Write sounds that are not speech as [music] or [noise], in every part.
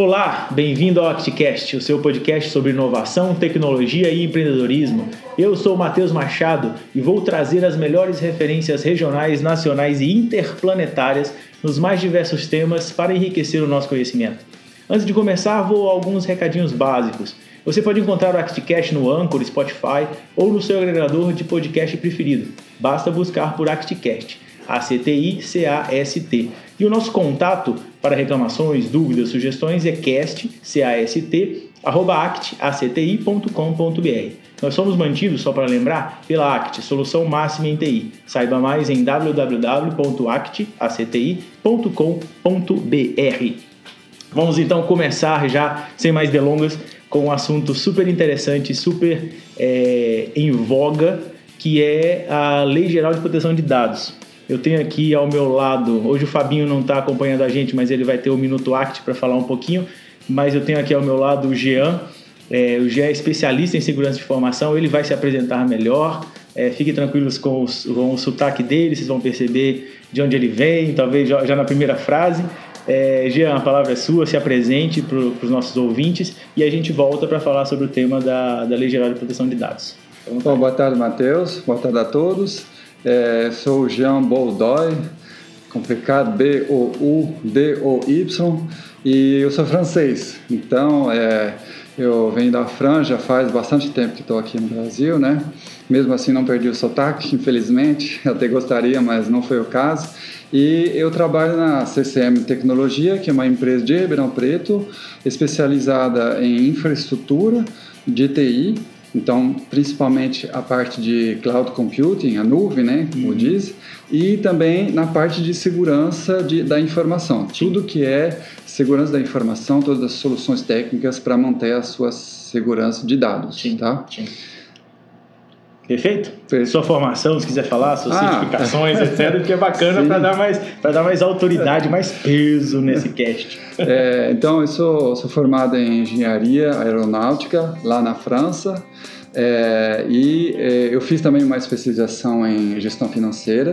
Olá, bem-vindo ao ActCast, o seu podcast sobre inovação, tecnologia e empreendedorismo. Eu sou Matheus Machado e vou trazer as melhores referências regionais, nacionais e interplanetárias nos mais diversos temas para enriquecer o nosso conhecimento. Antes de começar, vou a alguns recadinhos básicos. Você pode encontrar o ActCast no Anchor, Spotify ou no seu agregador de podcast preferido. Basta buscar por ActCast, A-C-T-I-C-A-S-T. E o nosso contato para reclamações, dúvidas, sugestões é cast, C-A-S-T, arroba acti.com.br. Nós somos mantidos, só para lembrar, pela ACT, Solução Máxima em TI. Saiba mais em www.acti.com.br. Vamos então começar já, sem mais delongas, com um assunto super interessante, super é, em voga, que é a Lei Geral de Proteção de Dados. Eu tenho aqui ao meu lado, hoje o Fabinho não está acompanhando a gente, mas ele vai ter o Minuto Act para falar um pouquinho. Mas eu tenho aqui ao meu lado o Jean. É, o Jean é especialista em segurança de informação, ele vai se apresentar melhor. É, fiquem tranquilos com, os, com, o sotaque dele, vocês vão perceber de onde ele vem, talvez já, já na primeira frase. É, Jean, a palavra é sua, se apresente para os nossos ouvintes e a gente volta para falar sobre o tema da, da Lei Geral de Proteção de Dados. Bom, boa tarde, Matheus. Boa tarde a todos. É, sou o Jean Boldoy, complicado B-O-U-D-O-Y, e eu sou francês. Então, é, eu venho da França, faz bastante tempo que estou aqui no Brasil, né? Mesmo assim, não perdi o sotaque, infelizmente. [laughs] Até gostaria, mas não foi o caso. E eu trabalho na CCM Tecnologia, que é uma empresa de Ribeirão Preto, especializada em infraestrutura de TI então, principalmente a parte de cloud computing, a nuvem, né, como uhum. diz, e também na parte de segurança de, da informação. Tudo que é segurança da informação, todas as soluções técnicas para manter a sua segurança de dados, Sim. tá? Sim. Perfeito? Perfeito? Sua formação, se quiser falar, suas ah. certificações, etc., que é bacana [laughs] para dar, mais, dar mais autoridade, mais peso nesse cast. É, então, eu sou, sou formado em engenharia aeronáutica lá na França é, e é, eu fiz também uma especialização em gestão financeira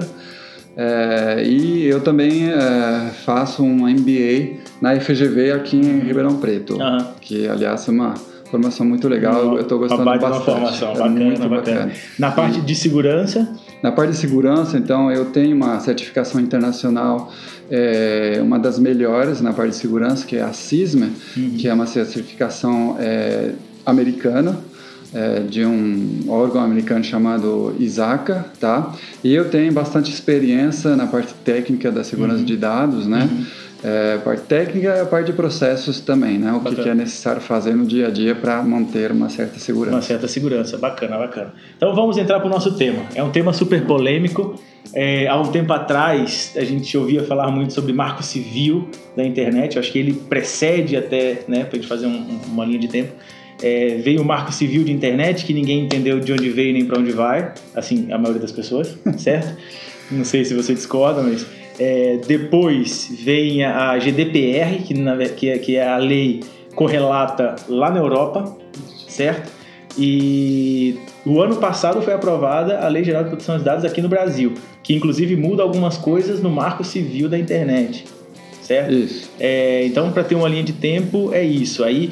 é, e eu também é, faço um MBA na FGV aqui em Ribeirão Preto, uhum. que aliás é uma Formação muito legal, eu estou gostando bastante. Uma formação, é bacana, muito bacana. bacana. Na parte de segurança? Na parte de segurança, então, eu tenho uma certificação internacional, é, uma das melhores na parte de segurança, que é a CISMA, uhum. que é uma certificação é, americana, é, de um órgão americano chamado ISACA, tá? E eu tenho bastante experiência na parte técnica da segurança uhum. de dados, né? Uhum é, parte técnica e a parte de processos também, né? O que, que, é necessário fazer no dia a dia para manter uma certa segurança. Uma certa segurança, bacana, bacana. Então vamos entrar para o nosso tema. É um tema super polêmico. É, há um tempo atrás a gente ouvia falar muito sobre marco civil da internet. Eu acho que ele precede até, né, para a gente fazer um, uma linha de tempo. É, veio o marco civil de internet que ninguém entendeu de onde veio nem para onde vai, assim a maioria das pessoas, [laughs] certo? Não sei se você discorda, mas é, depois vem a GDPR, que, na, que, é, que é a lei correlata lá na Europa, certo? E o ano passado foi aprovada a Lei Geral de Proteção de Dados aqui no Brasil, que inclusive muda algumas coisas no marco civil da internet, certo? Isso. É, então, para ter uma linha de tempo, é isso. Aí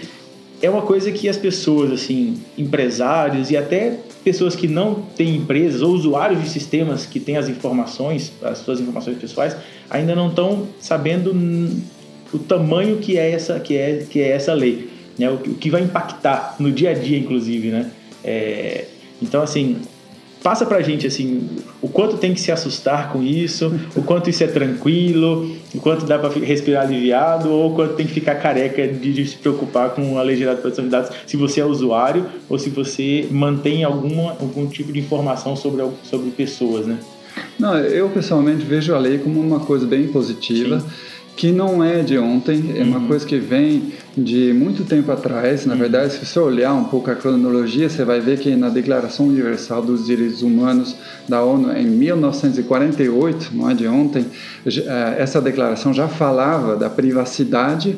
é uma coisa que as pessoas, assim, empresários e até pessoas que não têm empresas ou usuários de sistemas que têm as informações, as suas informações pessoais, ainda não estão sabendo o tamanho que é essa, que é, que é essa lei, né? o, que vai impactar no dia a dia, inclusive, né? É, então, assim, passa pra gente assim o quanto tem que se assustar com isso, o quanto isso é tranquilo, o quanto dá para respirar aliviado ou o quanto tem que ficar careca de, se preocupar com a lei geral de proteção de dados, se você é usuário ou se você mantém alguma, algum tipo de informação sobre, sobre pessoas, né? Não, eu pessoalmente vejo a lei como uma coisa bem positiva. Sim que não é de ontem, é uma uhum. coisa que vem de muito tempo atrás. Na uhum. verdade, se você olhar um pouco a cronologia, você vai ver que na Declaração Universal dos Direitos Humanos da ONU, em 1948, não é de ontem, eh, essa declaração já falava da privacidade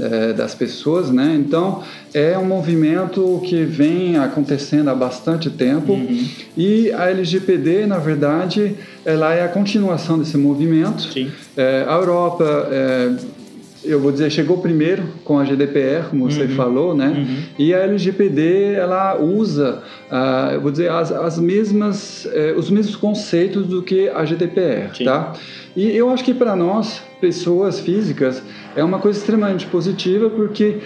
é, das pessoas, né? Então é um movimento que vem acontecendo há bastante tempo uhum. e a LGPD, na verdade, ela é a continuação desse movimento. É, a Europa é, eu vou dizer, chegou primeiro com a GDPR, como você uhum. falou, né? Uhum. E a LGPD, ela usa, uh, eu vou dizer, as, as mesmas, eh, os mesmos conceitos do que a GDPR, Sim. tá? E eu acho que para nós, pessoas físicas, é uma coisa extremamente positiva, porque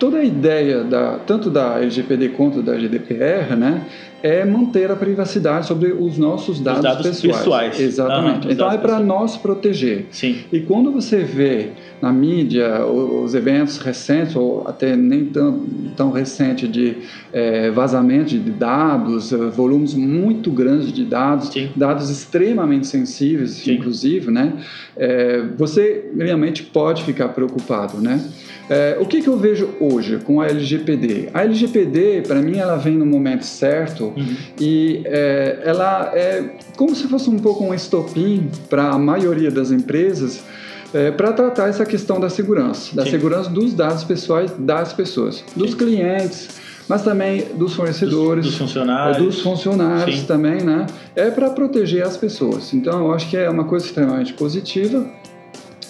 toda a ideia da, tanto da LGPD quanto da GDPR, né, é manter a privacidade sobre os nossos dados, os dados pessoais. pessoais. Exatamente. Uhum, então é para nós proteger. Sim. E quando você vê na mídia os eventos recentes ou até nem tão, tão recente de é, vazamento de dados, volumes muito grandes de dados, Sim. dados extremamente sensíveis, Sim. inclusive, né? É, você realmente pode ficar preocupado, né? É, o que, que eu vejo hoje com a LGPD? A LGPD, para mim, ela vem no momento certo uhum. e é, ela é como se fosse um pouco um estopim para a maioria das empresas é, para tratar essa questão da segurança, da Sim. segurança dos dados pessoais das pessoas, dos Sim. clientes, mas também dos fornecedores, dos, dos funcionários, dos funcionários Sim. também, né? É para proteger as pessoas. Então, eu acho que é uma coisa extremamente positiva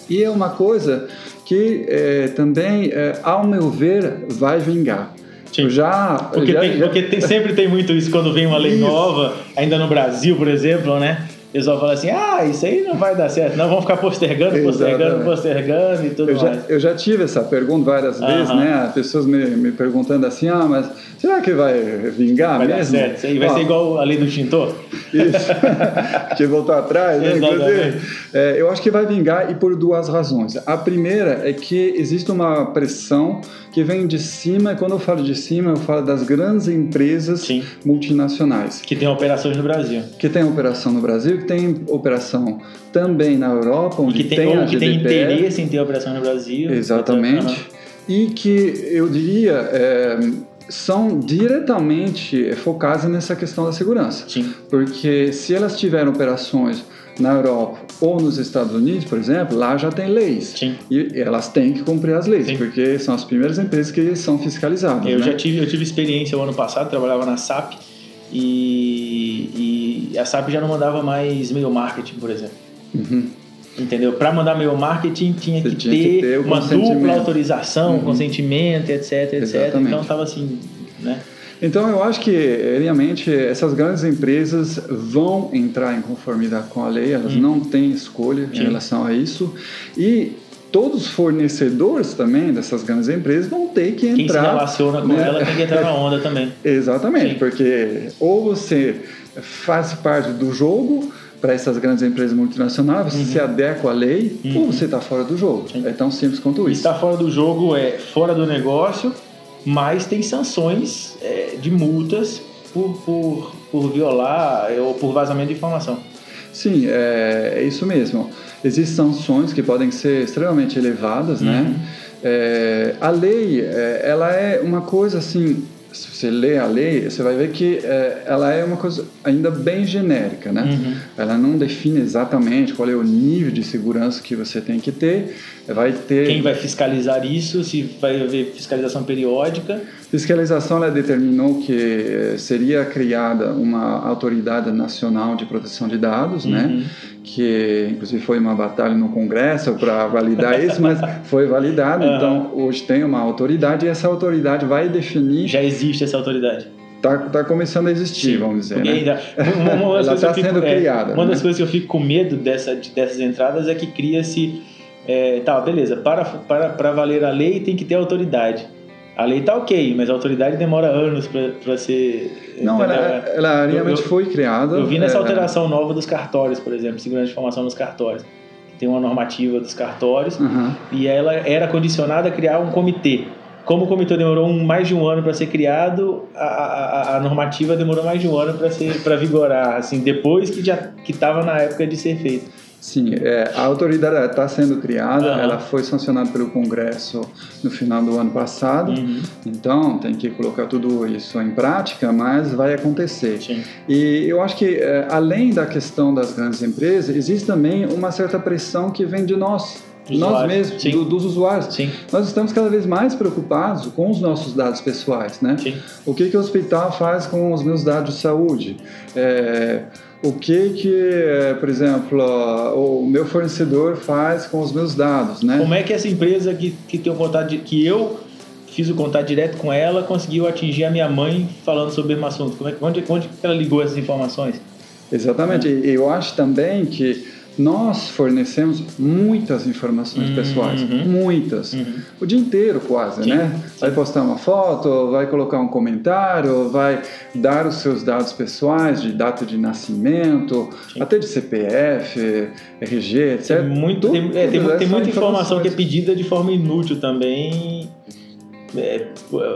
e é uma coisa que é, também, é, ao meu ver, vai vingar. Sim. Já, porque, já, tem, já... porque tem, sempre tem muito isso quando vem uma lei isso. nova, ainda no Brasil, por exemplo, né? O pessoal fala assim, ah, isso aí não vai dar certo, não, vamos ficar postergando, postergando, postergando e tudo eu mais. Já, eu já tive essa pergunta várias vezes, né? Pessoas me, me perguntando assim, ah, mas será que vai vingar vai mesmo? Dar certo. Vai ser igual a lei do extintor? Isso, [laughs] que voltou atrás, né? Inclusive, é, eu acho que vai vingar e por duas razões. A primeira é que existe uma pressão que vem de cima, e quando eu falo de cima, eu falo das grandes empresas Sim. multinacionais. Que tem operações no Brasil. Que tem operação no Brasil, tem operação também na Europa, onde que tem, tem a que tem interesse em ter operação no Brasil. Exatamente. E que eu diria é, são diretamente focadas nessa questão da segurança. Sim. Porque se elas tiverem operações na Europa ou nos Estados Unidos, por exemplo, lá já tem leis. Sim. E elas têm que cumprir as leis, Sim. porque são as primeiras empresas que são fiscalizadas. Eu né? já tive, eu tive experiência o ano passado, trabalhava na SAP e, e a SAP já não mandava mais e-mail marketing, por exemplo. Uhum. Entendeu? Para mandar e-mail marketing tinha, que, tinha ter que, ter uma dupla autorização, uhum. consentimento, etc, etc. Exatamente. Então estava assim, né? Então eu acho que realmente essas grandes empresas vão entrar em conformidade com a lei, elas hum. não têm escolha Sim. em relação a isso e todos os fornecedores também dessas grandes empresas vão ter que entrar. Quem se relaciona com né? ela tem que entrar na onda também. Exatamente, Sim. porque ou você faz parte do jogo para essas grandes empresas multinacionais, você uhum. se adequa à lei uhum. ou você está fora do jogo. Sim. É tão simples quanto isso. Estar fora do jogo é fora do negócio mas tem sanções é, de multas por, por, por violar ou por vazamento de informação. Sim, é, é isso mesmo. Existem sanções que podem ser extremamente elevadas, né? uhum. né? É, a lei, é, ela é uma coisa assim se você lê a lei, você vai ver que é, ela é uma coisa ainda bem genérica, né? Uhum. Ela não define exatamente qual é o nível de segurança que você tem que ter. Vai ter quem vai fiscalizar isso, se vai haver fiscalização periódica. Fiscalização determinou que eh, seria criada uma autoridade nacional de proteção de dados, né? uhum. né? Que inclusive foi uma batalha no Congresso para validar isso, mas [laughs] foi validado. Uhum. Então hoje tem uma autoridade e essa autoridade vai definir. Já existe essa autoridade. Está tá começando a existir, Sim, vamos dizer. Né? Ainda, uma, Ela está sendo fico, criada. É, uma né? das coisas que eu fico com medo dessa, dessas entradas é que cria-se. É, tá, beleza, para, para, para valer a lei tem que ter autoridade. A lei tá ok, mas a autoridade demora anos para ser. Não, ela, ela realmente eu, foi criada. Eu vi nessa é, alteração nova dos cartórios, por exemplo, segurança de informação nos cartórios. Tem uma normativa dos cartórios uhum. e ela era condicionada a criar um comitê. Como o comitê demorou um, mais de um ano para ser criado, a, a, a, normativa demorou mais de um ano para vigorar, assim, depois que já que estava na época de ser feito. Sim, é, a autoridade está sendo criada, uhum. ela foi sancionada pelo Congresso no final do ano passado, uhum. então tem que colocar tudo isso em prática, mas vai acontecer. Sim. E eu acho que, é, além da questão das grandes empresas, existe também uma certa pressão que vem de nós, nós mesmos, do, dos usuários. Sim. Nós estamos cada vez mais preocupados com os nossos dados pessoais, né? Sim. O que, que o hospital faz com os meus dados de saúde? É, o que que, é, por exemplo, o meu fornecedor faz com os meus dados, né? Como é que essa empresa que, que tem o contato de, que eu fiz o contato direto com ela conseguiu atingir a minha mãe falando sobre o mesmo assunto? Como é, onde, onde ela ligou essas informações? Exatamente. E eu acho também que nós fornecemos muitas informações uhum, pessoais, muitas, uhum. o dia inteiro quase, sim, né? Sim. Vai postar uma foto, vai colocar um comentário, vai dar os seus dados pessoais de data de nascimento, sim. até de CPF, RG, etc. Tem, muito, tudo, tem, é, tem, tem muita informação que é pedida de forma inútil também. É,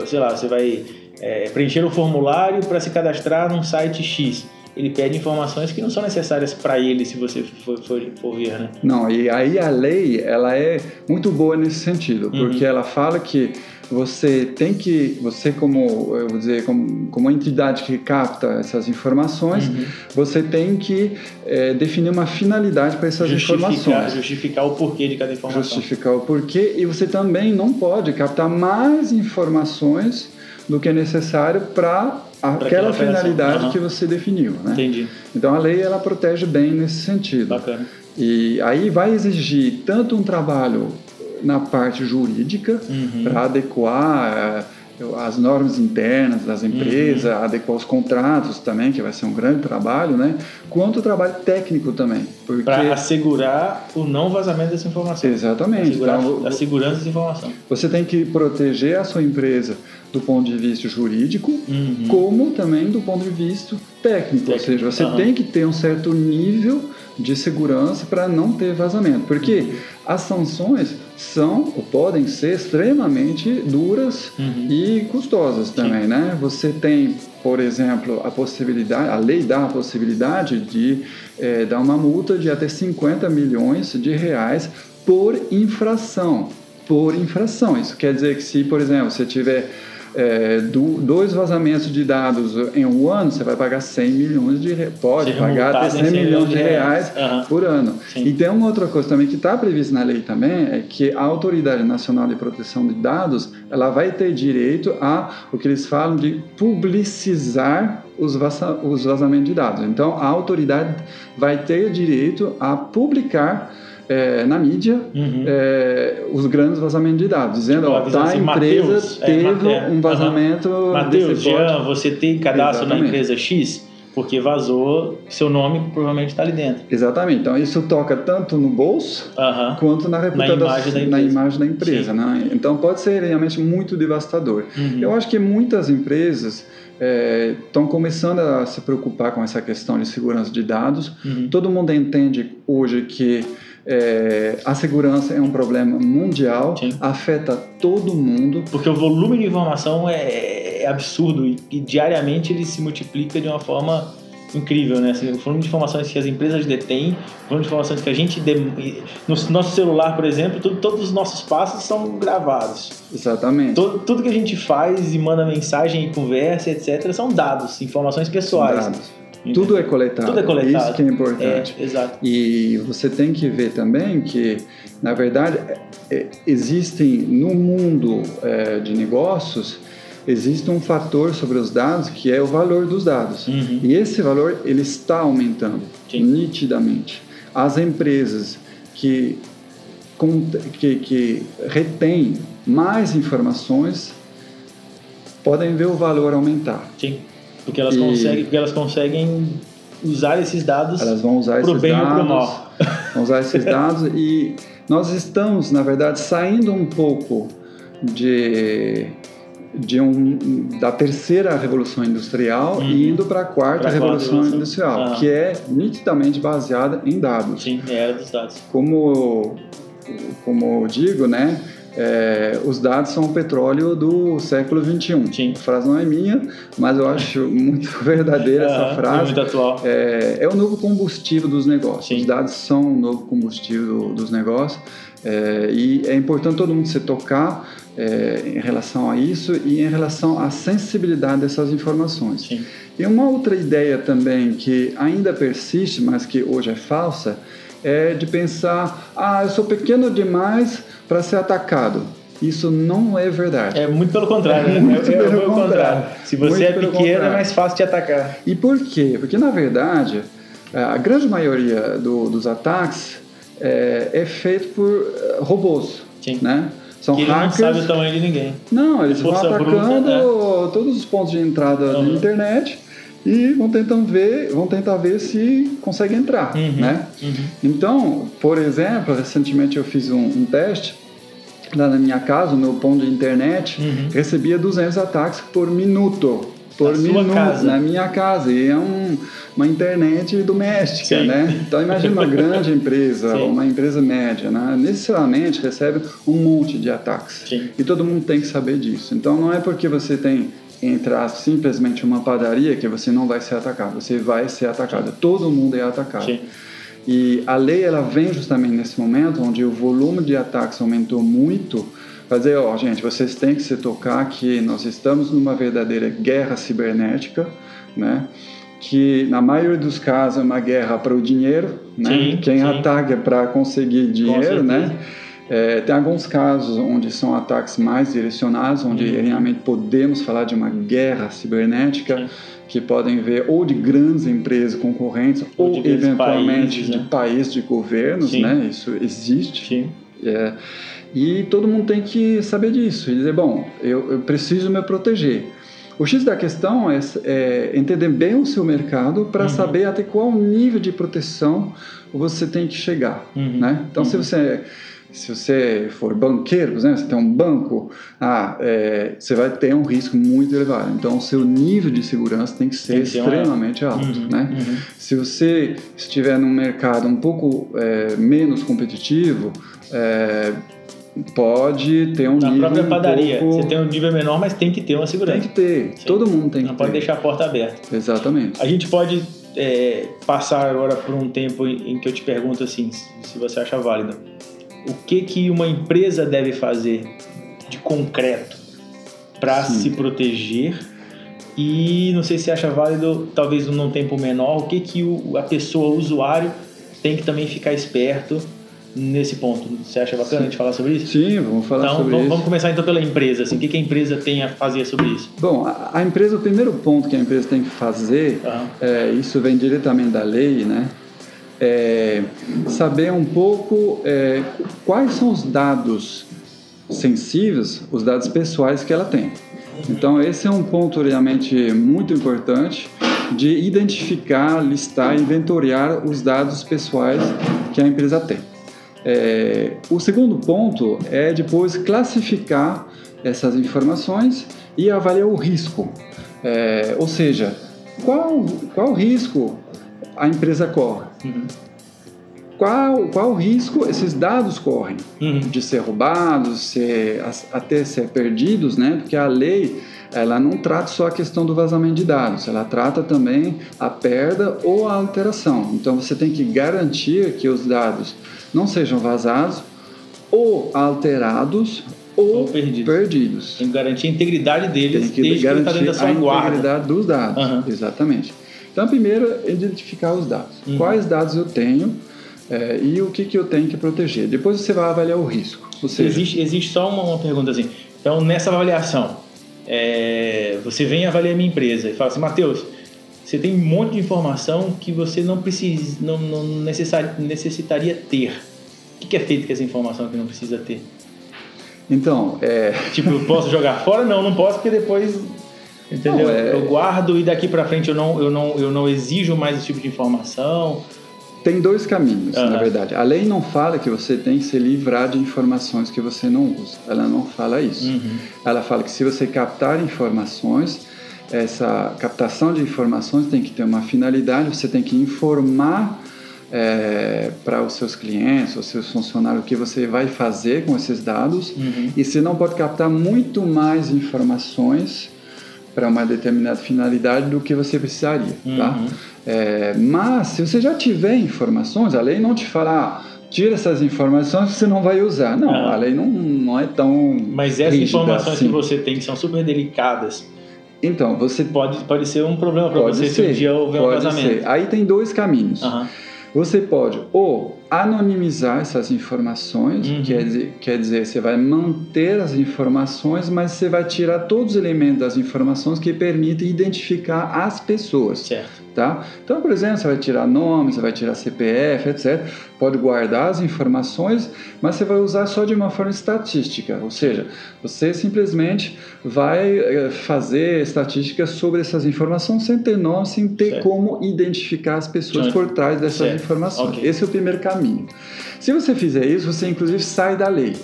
sei lá, você vai é, preencher um formulário para se cadastrar num site X ele pede informações que não são necessárias para ele, se você for, for, for, ver, né? Não, e aí a lei, ela é muito boa nesse sentido, uhum. porque ela fala que você tem que, você como, eu vou dizer, como, como entidade que capta essas informações, uhum. você tem que é, definir uma finalidade para essas justificar, informações. Justificar o porquê de cada informação. Justificar o porquê, e você também não pode captar mais informações do que é necessário para aquela finalidade uhum. que você definiu, né? Entendi. Então a lei ela protege bem nesse sentido. Bacana. E aí vai exigir tanto um trabalho na parte jurídica uhum. para adequar as normas internas das empresas, uhum. adequar os contratos também, que vai ser um grande trabalho, né? Quanto o trabalho técnico também. Porque... Para assegurar o não vazamento dessa informação. Exatamente. Assegurar então, a segurança dessa informação. Você tem que proteger a sua empresa do ponto de vista jurídico, uhum. como também do ponto de vista técnico. técnico. Ou seja, você uhum. tem que ter um certo nível de segurança para não ter vazamento. Porque uhum. as sanções são ou podem ser extremamente duras uhum. e custosas também, Sim. né? Você tem, por exemplo, a possibilidade, a lei dá a possibilidade de é, dar uma multa de até 50 milhões de reais por infração. Por infração. Isso quer dizer que se, por exemplo, você tiver é, do, dois vazamentos de dados em um ano, você vai pagar 100 milhões de reais. Pode Seja pagar até 100, 100 milhões de reais, reais uhum. por ano. Sim. E tem uma outra coisa também que está prevista na lei também, é que a Autoridade Nacional de Proteção de Dados, ela vai ter direito a o que eles falam de publicizar os, os vazamentos de dados. Então, a autoridade vai ter direito a publicar é, na mídia uhum. é, os grandes vazamentos de dados, dizendo que tá, assim, a empresa Mateus, é, teve é, um vazamento. Uhum. Matheus, Jean, você tem cadastro Exatamente. na empresa X? Porque vazou, seu nome provavelmente está ali dentro. Exatamente. Então isso toca tanto no bolso uhum. quanto na reputação, na imagem da empresa. Imagem da empresa né? Então pode ser realmente muito devastador. Uhum. Eu acho que muitas empresas estão é, começando a se preocupar com essa questão de segurança de dados. Uhum. Todo mundo entende hoje que é, a segurança é um problema mundial, Sim. afeta todo mundo. Porque o volume de informação é, é absurdo e, e, diariamente ele se multiplica de uma forma incrível, né? Assim, o volume de informações que as empresas detêm, o volume de informações que a gente... De... No nosso celular, por exemplo, tudo, todos os nossos passos são gravados. Exatamente. Todo, tudo que a gente faz e manda mensagem e conversa, etc., são dados, informações pessoais. Dados. Tudo é coletado. Tudo é coletado. Isso que é importante. É, exato. E você tem que ver também que, na verdade, é, existem no mundo é, de negócios existe um fator sobre os dados que é o valor dos dados. Uhum. E esse valor ele está aumentando Sim. nitidamente. As empresas que, que, que retêm mais informações podem ver o valor aumentar. Sim. Porque elas, e... conseguem, porque elas conseguem usar esses dados elas vão usar pro esses bem dados, ou pro mal. Vão usar esses dados [laughs] e nós estamos, na verdade, saindo um pouco de, de um, da terceira revolução industrial uhum. e indo para a quarta revolução, industrial, uhum. que é nitidamente baseada em dados. Sim, é era dos dados. Como, como eu digo, né? É, os dados são o petróleo do século XXI. Sim. A frase não é minha, mas eu acho [laughs] muito verdadeira essa é frase. Muito atual. É, é, o novo combustível dos negócios. Sim. Os dados são o novo combustível dos negócios. É, e é importante todo mundo se tocar é, em relação a isso e em relação à sensibilidade dessas informações. Sim. E uma outra ideia também que ainda persiste, mas que hoje é falsa, é de pensar: ah, eu sou pequeno demais para ser atacado. Isso não é verdade. É muito pelo contrário. É, [laughs] muito é, pelo, contrário. contrário. Se você muito é pequeno, é mais fácil de atacar. E por quê? Porque, na verdade, a grande maioria do, dos ataques é, é feito por uh, robôs, Sim. né? São que ele hackers. não sabe o tamanho de ninguém. Não, eles vão Força bruta, atacando né? todos os pontos de entrada da Uhum. internet e vão tentando ver, vão tentar ver se consegue entrar, Uhum. né? Uhum. Então, por exemplo, recentemente eu fiz um, um teste lá na minha casa, o meu ponto de internet Uhum. recebia 200 ataques por minuto. Por Na minuto, casa? na minha casa. E é um- uma internet doméstica, Sim. né? Então imagina uma grande [laughs] empresa, Sim. uma empresa média, né? Necessariamente recebe um monte de ataques. Sim. E todo mundo tem que saber disso. Então não é porque você tem entrar simplesmente uma padaria que você não vai ser atacado. Você vai ser atacado. Todo mundo é atacado. Sim. E a lei ela vem justamente nesse momento onde o volume de ataques aumentou muito. Fazer, ó, gente, vocês têm que se tocar que nós estamos numa verdadeira guerra cibernética, né? Que na maioria dos casos é uma guerra para o dinheiro, né? Sim, Quem sim. ataca é para conseguir dinheiro, né? É, tem alguns casos onde são ataques mais direcionados, onde Uhum. realmente podemos falar de uma guerra cibernética, Sim. que podem ver ou de grandes empresas concorrentes Ou ou, de eventualmente países, de né? países de governos, Sim. né? Isso existe. Sim. É, e todo mundo tem que saber disso e dizer, bom, eu, eu preciso me proteger. O X da questão é, é entender bem o seu mercado para Uhum. saber até qual nível de proteção você tem que chegar, Uhum. né? Então, se Uhum. você se você for banqueiro, por exemplo, você tem um banco, ah, é, você vai ter um risco muito elevado. Então, o seu nível de segurança tem que ser Tem que extremamente alto, Uhum. né? Uhum. Se você estiver num mercado um pouco é, menos competitivo, é, pode ter um Na nível própria um padaria, pouco- você tem um nível menor, mas tem que ter uma segurança. Tem que ter. Sim. Todo mundo tem Não que pode ter. deixar a porta aberta. Exatamente. A gente pode é, passar agora por um tempo em em que eu te pergunto assim, se você acha válido. O que que uma empresa deve fazer de concreto para Sim. se proteger? E não sei se acha válido, talvez num tempo menor, o que que o, a pessoa, o usuário, tem que também ficar esperto nesse ponto. Você acha bacana a gente falar sobre isso? Sim, vamos falar Então, sobre vamos, isso. vamos começar então pela empresa. Assim, o que, que a empresa tem a fazer sobre isso? Bom, a, a empresa, o primeiro ponto que a empresa tem que fazer, Aham. é, isso vem diretamente da lei, né? É saber um pouco é, quais são os dados sensíveis, os dados pessoais que ela tem. Então, esse é um ponto realmente muito importante de identificar, listar inventoriar os dados pessoais que a empresa tem. É, o segundo ponto é depois classificar essas informações e avaliar o risco. É, ou seja, qual, qual risco a empresa corre? Uhum. Qual, qual risco esses dados correm? Uhum. De ser roubados, ser, até ser perdidos, né? Porque a lei ela não trata só a questão do vazamento de dados, ela trata também a perda ou a alteração. Então você tem que garantir que os dados não sejam vazados ou alterados ou, Ou perdidos. perdidos. Tem que garantir a integridade deles Tem que desde que ele está garantir dentro da a guarda. integridade dos dados. Aham. Exatamente. Então, primeiro, é identificar os dados. Uhum. Quais dados eu tenho é, e o que, que eu tenho que proteger. Depois você vai avaliar o risco. Seja, Existe, existe só uma, uma pergunta assim. Então, nessa avaliação, é, você vem avaliar a minha empresa e fala assim, Matheus, você tem um monte de informação que você não, precisa, não, não necessar- necessitaria ter. O que que é feito com essa informação que não precisa ter? então, é, Tipo, eu posso jogar fora? Não, não posso, porque depois. Entendeu? Não, é- Eu guardo e daqui pra frente eu não, eu, não, eu não exijo mais esse tipo de informação. tem dois caminhos, Aham. na verdade. A lei não fala que você tem que se livrar de informações que você não usa. Ela não fala isso. Uhum. Ela fala que se você captar informações, essa captação de informações tem que ter uma finalidade, você tem que informar é, para os seus clientes, os seus funcionários, o que você vai fazer com esses dados, Uhum. e você não pode captar muito mais informações para uma determinada finalidade do que você precisaria, tá? Uhum. É, mas se você já tiver informações, a lei não te fala, ah, tira essas informações que você não vai usar. Não, Ah. a lei não, não é tão Mas essas informações assim. que você tem, que são super delicadas, Então, você pode, pode ser um problema para você ser, se um dia houver um pode vazamento. ser. Aí tem dois caminhos. Aham. Você pode ou anonimizar essas informações, Uhum. quer, dizer, quer dizer, você vai manter as informações, mas você vai tirar todos os elementos das informações que permitem identificar as pessoas. Certo. Tá? Então, por exemplo, você vai tirar nome, você vai tirar CPF, etc. Pode guardar as informações, mas você vai usar só de uma forma estatística, ou seja, você simplesmente vai eh, fazer estatísticas sobre essas informações sem ter nome, sem ter certo. como identificar as pessoas por trás dessas certo. informações. Okay. Esse é o primeiro caminho. Se você fizer isso, você inclusive sai da lei.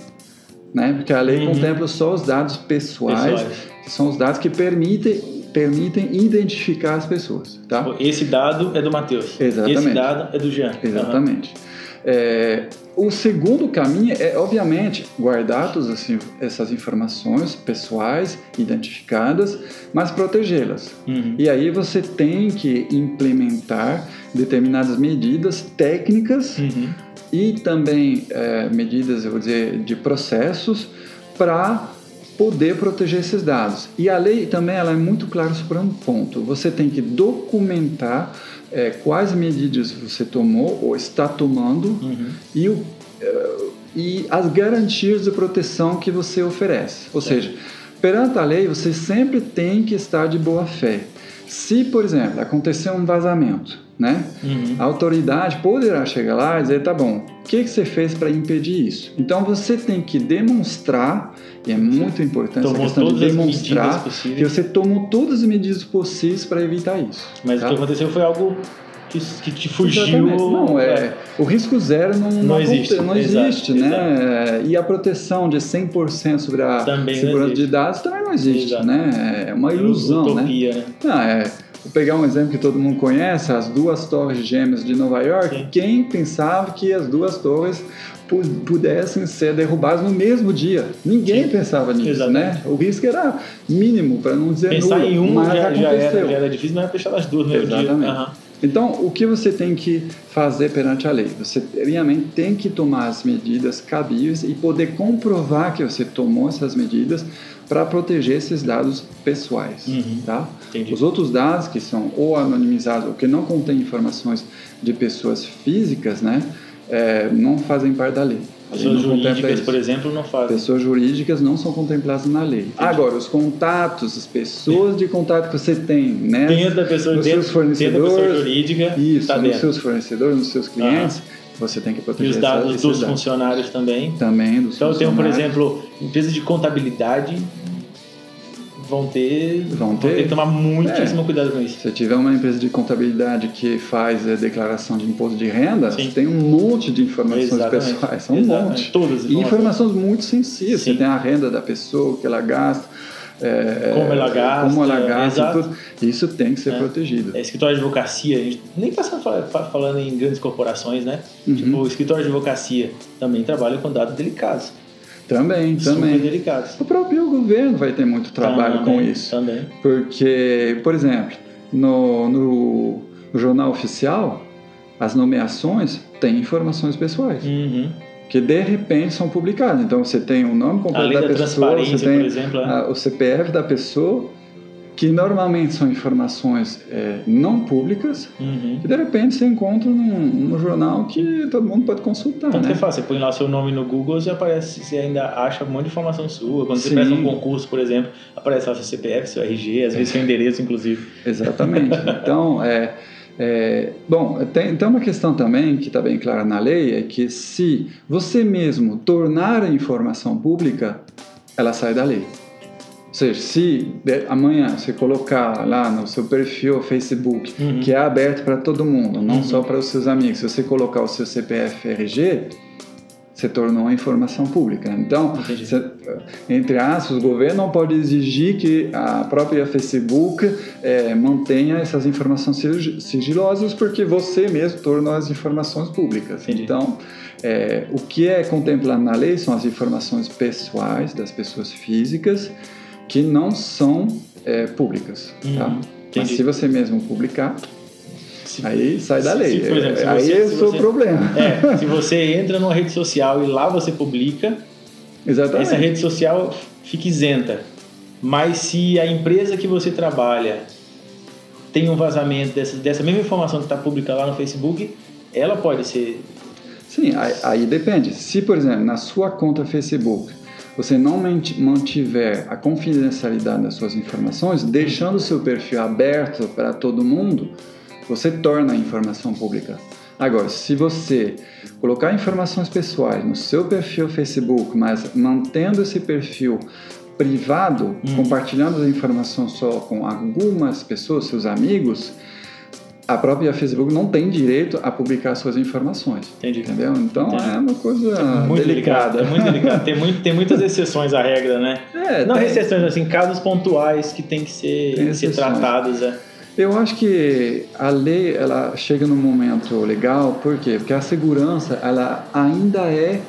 Né? Porque a lei uhum. contempla só os dados pessoais, pessoais, que são os dados que permitem permitem identificar as pessoas. Tá? Esse dado é do Matheus. Exatamente. Esse dado é do Jean. Exatamente. Uhum. É, o segundo caminho é, obviamente, guardar todas assim, essas informações pessoais identificadas, mas protegê-las. Uhum. E aí você tem que implementar determinadas medidas técnicas uhum. e também é, medidas, eu vou dizer, de processos para poder proteger esses dados. E a lei também ela é muito clara sobre um ponto. Você tem que documentar é, quais medidas você tomou ou está tomando uhum. e, o, uh, e as garantias de proteção que você oferece. Ou é. seja, perante a lei, você sempre tem que estar de boa fé. Se, por exemplo, acontecer um vazamento, né? Uhum. A autoridade poderá chegar lá e dizer, tá bom, o que, que você fez para impedir isso? Então você tem que demonstrar, e é muito importante tomou essa questão de demonstrar que você tomou todas as medidas possíveis para evitar isso. Mas tá? o que aconteceu foi algo que, que te fugiu. Exatamente. Não, é, é, o risco zero não, não, não existe, não existe exato, né? Exato. E a proteção de 100% sobre a também segurança de dados também não existe, exato. né? É uma ilusão, né? Utopia, né? né? Não, é Vou pegar um exemplo que todo mundo conhece, as duas torres gêmeas de Nova York. Sim. Quem pensava que as duas torres pudessem ser derrubadas no mesmo dia? Ninguém Sim. pensava nisso, Exatamente. né? O risco era mínimo, para não dizer Pensar nulo, em um já, já, era, já, era, difícil, mas era fechar as duas no mesmo Exatamente. dia. Uhum. Então, o que você tem que fazer perante a lei? Você realmente tem que tomar as medidas cabíveis e poder comprovar que você tomou essas medidas para proteger esses dados pessoais, uhum. tá? Os outros dados que são ou anonimizados ou que não contêm informações de pessoas físicas, né, é, não fazem parte da lei. Pessoas jurídicas, por exemplo, não fazem. Pessoas jurídicas não são contempladas na lei. Entendi. Agora, os contatos, as pessoas de contato que você tem, né? Dentro da pessoa, nos dentro, seus fornecedores, dentro da pessoa jurídica, isso, tá nos dentro. seus fornedores, nos seus clientes, uhum. você tem que proteger. E os dados dos dados. funcionários também. Também dos funcionários. Então, eu tenho, por exemplo, empresa de contabilidade vão ter, vão ter, vão ter que tomar muitíssimo é, cuidado com isso. Se tiver uma empresa de contabilidade que faz a declaração de imposto de renda, Sim. tem um monte de informações Exatamente. pessoais, são um monte. Todas e informações muito sensíveis. Sim. Você tem a renda da pessoa, o que ela gasta. É, como ela gasta, como ela gasta tudo. isso tem que ser é. protegido. É, escritório de advocacia, a gente nem está falando em grandes corporações, né? Uhum. Tipo, o escritório de advocacia também trabalha com dados delicados. Também, também. delicados. O próprio governo vai ter muito trabalho também, com isso. Também. Porque, por exemplo, no, no, Jornal Oficial, as nomeações têm informações pessoais. Uhum. Que de repente são publicadas. Então você tem o nome completo da, da pessoa, você tem exemplo, é. a, o CPF da pessoa que normalmente são informações é, não públicas, uhum. que de repente você encontra num, num, jornal que todo mundo pode consultar. Tanto né? que é fácil, você põe lá seu nome no Google, já aparece, você ainda acha um monte de informação sua. Quando Sim. você presta um concurso, por exemplo, aparece lá seu CPF, seu RG, às vezes seu endereço, inclusive. Exatamente. [laughs] Então, é, é, bom, tem, tem uma questão também que está bem clara na lei, é que se você mesmo tornar a informação pública, ela sai da lei. Ou seja, se amanhã você colocar lá no seu perfil Facebook, uhum. que é aberto para todo mundo, não uhum. só para os seus amigos, se você colocar o seu CPF RG, você tornou a informação pública. Então, entre aspas, o governo não pode exigir que a própria Facebook é, mantenha essas informações sigilosas porque você mesmo tornou as informações públicas. Entendi. Então, é, o que é contemplado na lei são as informações pessoais das pessoas físicas que não são é, públicas. Hum, tá? Mas se você mesmo publicar, se, aí sai da lei. Se, por exemplo, aí você, é o seu problema. É, [laughs] se você entra numa rede social e lá você publica, Exatamente. essa rede social fica isenta. Mas se a empresa que você trabalha tem um vazamento dessa, dessa mesma informação que está pública lá no Facebook, ela pode ser. Sim, aí, aí depende. Se, por exemplo, na sua conta Facebook você não mantiver a confidencialidade das suas informações, deixando o seu perfil aberto para todo mundo, você torna a informação pública. Agora, se você colocar informações pessoais no seu perfil Facebook, mas mantendo esse perfil privado, hum. compartilhando as informações só com algumas pessoas, seus amigos, a própria Facebook não tem direito a publicar suas informações. Entendi. Entendeu? Então Entendi. é uma coisa é muito delicada. Delicado, é muito delicado. Tem, muito, tem muitas exceções à regra, né? É, não tem, exceções, assim, casos pontuais que tem que ser, tem ser tratados. É. Eu acho que a lei ela chega num momento legal, por quê? Porque a segurança ela ainda é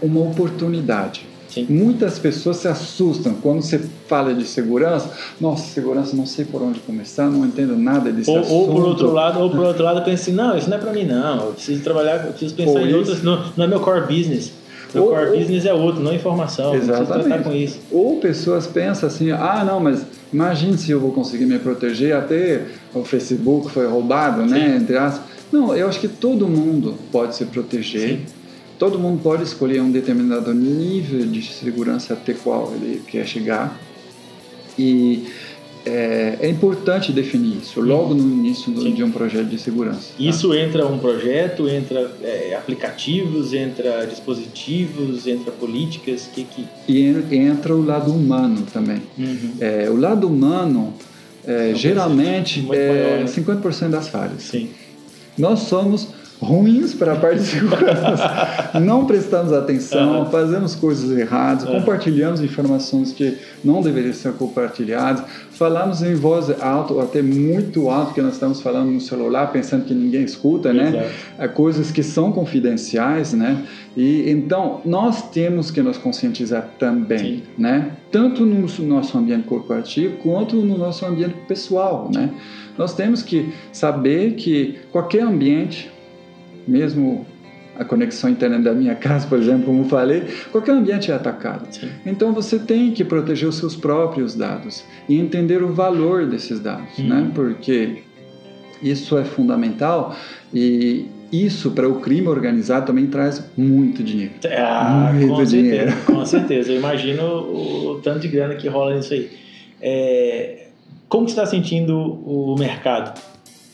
uma oportunidade. Sim. Muitas pessoas se assustam quando você fala de segurança. Nossa, segurança, não sei por onde começar, não entendo nada desse ou, assunto. Ou por outro lado, ou por outro lado, pensa assim, não, isso não é para mim não. Eu preciso trabalhar, eu preciso pensar ou em outras. Não, não é meu core business. Meu ou, core ou, business é outro, não informação. Exatamente. Não com isso. Ou pessoas pensam assim, ah, não, mas imagine se eu vou conseguir me proteger até o Facebook foi roubado, né, Sim. né? Entre aspas. Não, eu acho que todo mundo pode se proteger. Sim todo mundo pode escolher um determinado nível de segurança até qual ele quer chegar. E é, é importante definir isso logo no início do, de um projeto de segurança. Tá? Isso entra um projeto, entra é, aplicativos, entra dispositivos, entra políticas, que que e entra o lado humano também. Uhum. É, o lado humano é, geralmente é maior, 50% né? das falhas. Sim. Nós somos ruins para a parte de segurança. não prestamos atenção, uhum. fazemos coisas erradas, uhum. compartilhamos informações que não deveriam ser compartilhadas, falamos em voz alta ou até muito alto, que nós estamos falando no celular, pensando que ninguém escuta, né? Exato. né? Coisas que são confidenciais, né? E então nós temos que nos conscientizar também, Sim. né? Tanto no nosso ambiente corporativo quanto no nosso ambiente pessoal, né? Nós temos que saber que qualquer ambiente mesmo a conexão internet da minha casa, por exemplo, como falei, qualquer ambiente é atacado. Sim. Então você tem que proteger os seus próprios dados e entender o valor desses dados, né? uhum. né? Porque isso é fundamental e isso para o crime organizado também traz muito dinheiro. Ah, muito com dinheiro. certeza, [laughs] com certeza. Eu imagino o, o, tanto de grana que rola nisso aí. É, como você está sentindo o mercado?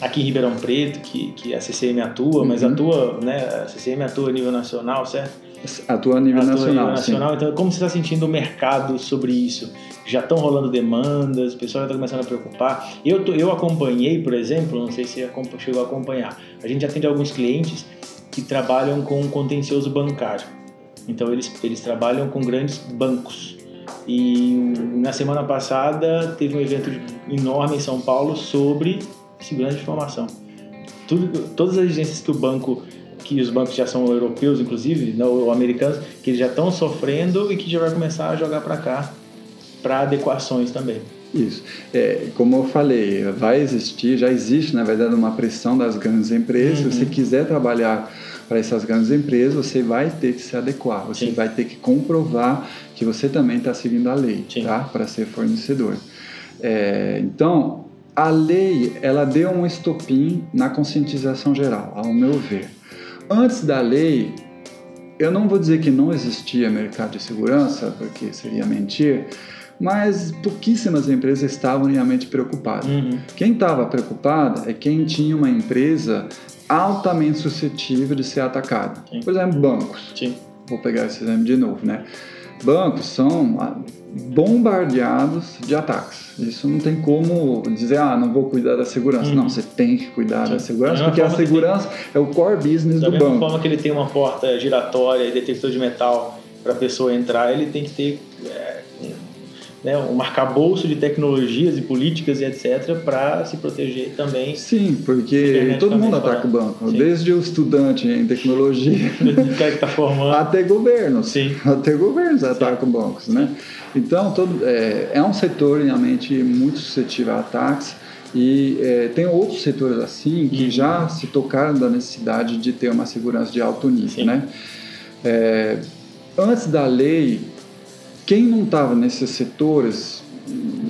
Aqui em Ribeirão Preto, que, que a CCM atua, mas uhum. atua, né, a CCM atua a nível nacional, certo? Atua a nível atua nacional. Nível nacional. Então, como você está sentindo o mercado sobre isso? Já estão rolando demandas, o pessoal já está começando a preocupar. Eu, tô, eu acompanhei, por exemplo, não sei se você chegou a acompanhar, a gente atende alguns clientes que trabalham com contencioso bancário. Então, eles, eles trabalham com grandes bancos. E na semana passada teve um evento enorme em São Paulo sobre segurança de informação. Tudo, todas as exigências que o banco, que os bancos já são europeus, inclusive, não, ou americanos, que eles já estão sofrendo e que já vai começar a jogar para cá para adequações também. Isso. É, como eu falei, vai existir, já existe, na verdade, uma pressão das grandes empresas. Uhum. Se você quiser trabalhar para essas grandes empresas, você vai ter que se adequar, você Sim. vai ter que comprovar que você também está seguindo a lei, tá? Para ser fornecedor. É, então, a lei ela deu um estopim na conscientização geral, ao meu ver. Antes da lei, eu não vou dizer que não existia mercado de segurança, porque seria mentir, mas pouquíssimas empresas estavam realmente preocupadas. Uhum. Quem estava preocupado é quem tinha uma empresa altamente suscetível de ser atacada. Por exemplo, bancos. Sim. Vou pegar esse exemplo de novo, né? Bancos são bombardeados de ataques. Isso não tem como dizer, ah, não vou cuidar da segurança. Não, você tem que cuidar Sim. da segurança, porque a segurança tem... é o core business da do banco. Da mesma forma que ele tem uma porta giratória e detector de metal para a pessoa entrar, ele tem que ter né, um arcabouço de tecnologias e políticas e etc. para se proteger também. Sim, porque todo mundo ataca o banco, Sim. desde o estudante em tecnologia [laughs] o cara que tá formando. até governos. Sim. Até governos Sim. atacam bancos, né? Então, todo, é, é um setor realmente muito suscetível a ataques. E é, tem outros setores assim que uhum. já se tocaram da necessidade de ter uma segurança de alto nível, né? É, antes da lei, quem não estava nesses setores,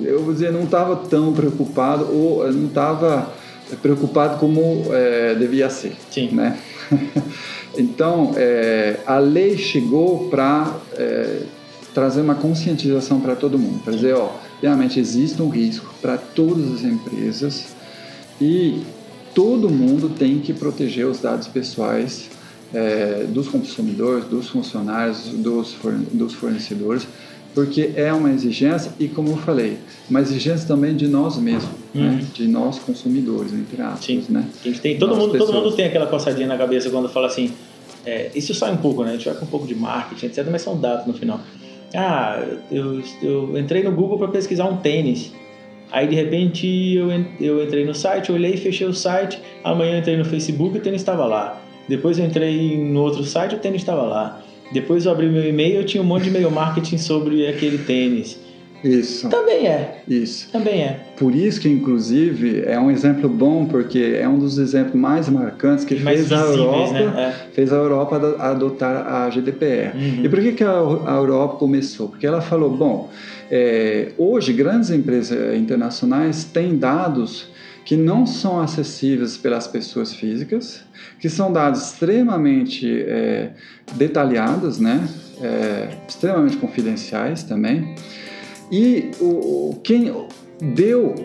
eu vou dizer, não estava tão preocupado ou não estava preocupado como é, devia ser, Sim. né? [laughs] então, é, a lei chegou para é, trazer uma conscientização para todo mundo, para dizer, ó, realmente existe um risco para todas as empresas e todo mundo tem que proteger os dados pessoais é, dos consumidores, dos funcionários, dos, dos fornecedores, porque é uma exigência e, como eu falei, uma exigência também de nós mesmos, né? uhum. né? de nós consumidores, entre aspas. Sim. Né? Tem, todo, mundo, todo mundo tem aquela coçadinha na cabeça quando fala assim, é, isso sai um pouco, né? A gente vai com um pouco de marketing, etc., mas são dados no final. Ah, eu, eu entrei no Google para pesquisar um tênis. Aí de repente eu, eu entrei no site, olhei, fechei o site. Amanhã eu entrei no Facebook e o tênis estava lá. Depois eu entrei no outro site, o tênis estava lá. Depois eu abri meu e-mail, eu tinha um monte de e-mail marketing sobre aquele tênis. Isso. Também é. Isso. Também é. Por isso que, inclusive, é um exemplo bom, porque é um dos exemplos mais marcantes que mais fez, a Europa, né? é. fez a Europa adotar a GDPR. Uhum. E por que, que a, a Europa começou? Porque ela falou, bom, é, hoje grandes empresas internacionais têm dados que não são acessíveis pelas pessoas físicas, que são dados extremamente é, detalhados, né? É, extremamente confidenciais também. E o, quem deu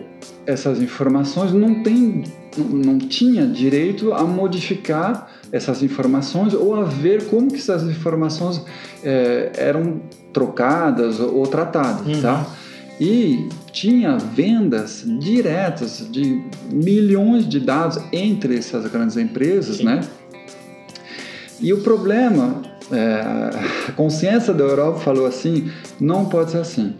essas informações não tem não tinha direito a modificar essas informações ou a ver como que essas informações é, eram trocadas ou, ou tratadas, uhum. tá? E tinha vendas diretas de milhões de dados entre essas grandes empresas, Sim. né? E o problema, é, a consciência da Europa falou assim, não pode ser assim.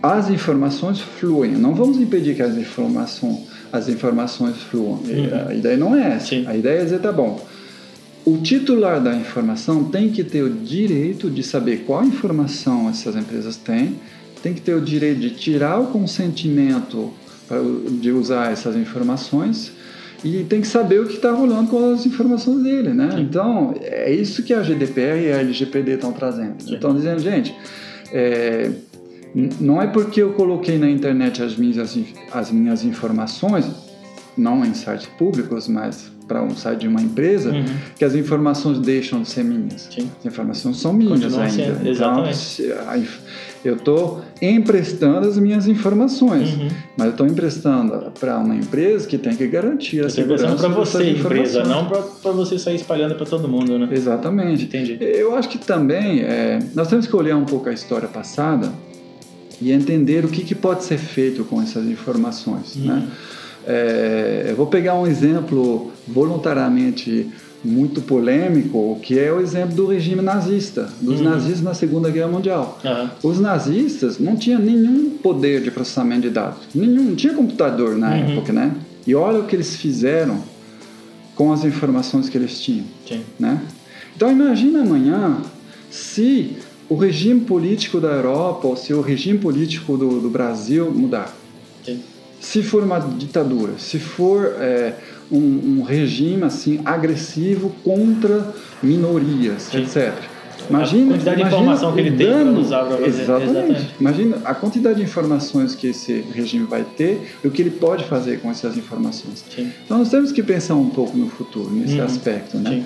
As informações fluem, não vamos impedir que as informações, as informações fluam. Uhum. A ideia não é essa. Sim. A ideia é dizer, tá bom, o titular da informação tem que ter o direito de saber qual informação essas empresas têm, tem que ter o direito de tirar o consentimento de usar essas informações e tem que saber o que está rolando com as informações dele, né? Sim. Então, é isso que a GDPR e a LGPD estão trazendo. Estão dizendo, gente, é, não é porque eu coloquei na internet as minhas, as minhas informações, não em sites públicos, mas para um site de uma empresa, uhum. que as informações deixam de ser minhas. Sim. As informações são minhas Continua ainda. Sendo, exatamente. Então, eu estou emprestando as minhas informações, uhum. mas eu estou emprestando para uma empresa que tem que garantir a segurança para você, empresa, não para você sair espalhando para todo mundo, né? Exatamente. Entendi. Eu acho que também é, nós temos que olhar um pouco a história passada e entender o que, que pode ser feito com essas informações, uhum. né? É, eu vou pegar um exemplo voluntariamente muito polêmico, que é o exemplo do regime nazista, dos uhum. nazistas na Segunda Guerra Mundial. Uhum. Os nazistas não tinham nenhum poder de processamento de dados, nenhum, não tinha computador na uhum. época, né? E olha o que eles fizeram com as informações que eles tinham, Sim. né? Então imagina amanhã se o regime político da Europa ou se o regime político do, do Brasil mudar. Sim. Se for uma ditadura, se for é, um, um, regime assim agressivo contra minorias, Sim. etc. Imagina a quantidade de informação que ele tem para usar para fazer. Exatamente. Exatamente. Imagina a quantidade de informações que esse regime vai ter e o que ele pode fazer com essas informações. Sim. Então nós temos que pensar um pouco no futuro, nesse uhum. aspecto, né? Sim.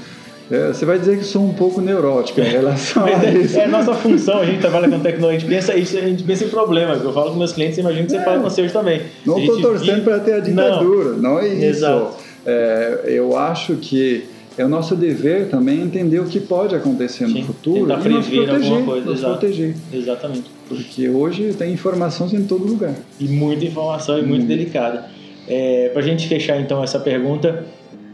É, você vai dizer que sou um pouco neurótico em relação a [laughs] é, isso. É, a nossa função, a gente trabalha com tecnologia, a gente pensa isso, a gente pensa em problemas. Eu falo com meus clientes, imagino que você é. fala com vocês também. Não estou torcendo vive... para ter a ditadura, não, não é isso. Exato. É, eu acho que é o nosso dever também entender o que pode acontecer Sim, no futuro e nos proteger, coisa, nos proteger. Exatamente. Porque hoje tem informações em todo lugar. E muita informação e muito hum. delicada. É, para a gente fechar então essa pergunta,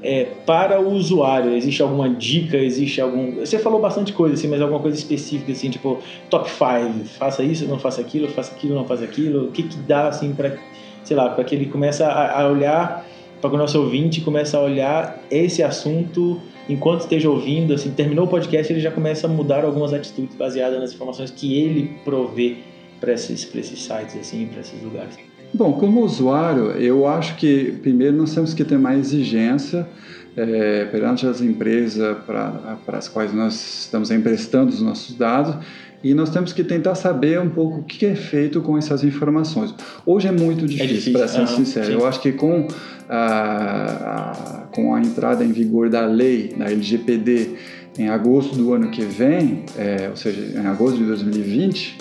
é, para o usuário, existe alguma dica, existe algum... Você falou bastante coisa, assim, mas alguma coisa específica, assim, tipo, top 5, faça isso, não faça aquilo, faça aquilo, não faça aquilo, o que que dá, assim, para, sei lá, para que ele comece a, a olhar, para que o nosso ouvinte comece a olhar esse assunto enquanto esteja ouvindo, assim, terminou o podcast, ele já começa a mudar algumas atitudes baseadas nas informações que ele provê para esses, esses sites, assim, para esses lugares. Bom, como usuário, eu acho que primeiro nós temos que ter mais exigência é, perante as empresas para, para as quais nós estamos emprestando os nossos dados e nós temos que tentar saber um pouco o que é feito com essas informações. Hoje é muito difícil, é difícil para ser sincero. Sim. Eu acho que com a, a, com a entrada em vigor da lei, da LGPD, em agosto do ano que vem, é, ou seja, em agosto de 2020,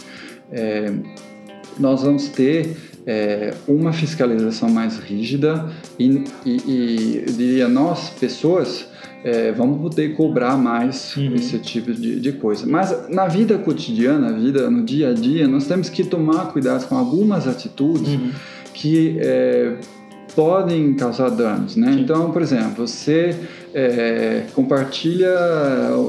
é, nós vamos ter é, uma fiscalização mais rígida e, e, e eu diria nós, pessoas, é, vamos poder cobrar mais uhum. esse tipo de, de, coisa. Mas na vida cotidiana, na vida no dia a dia, nós temos que tomar cuidado com algumas atitudes uhum. que é, podem causar danos, né? Sim. Então, por exemplo, você é, compartilha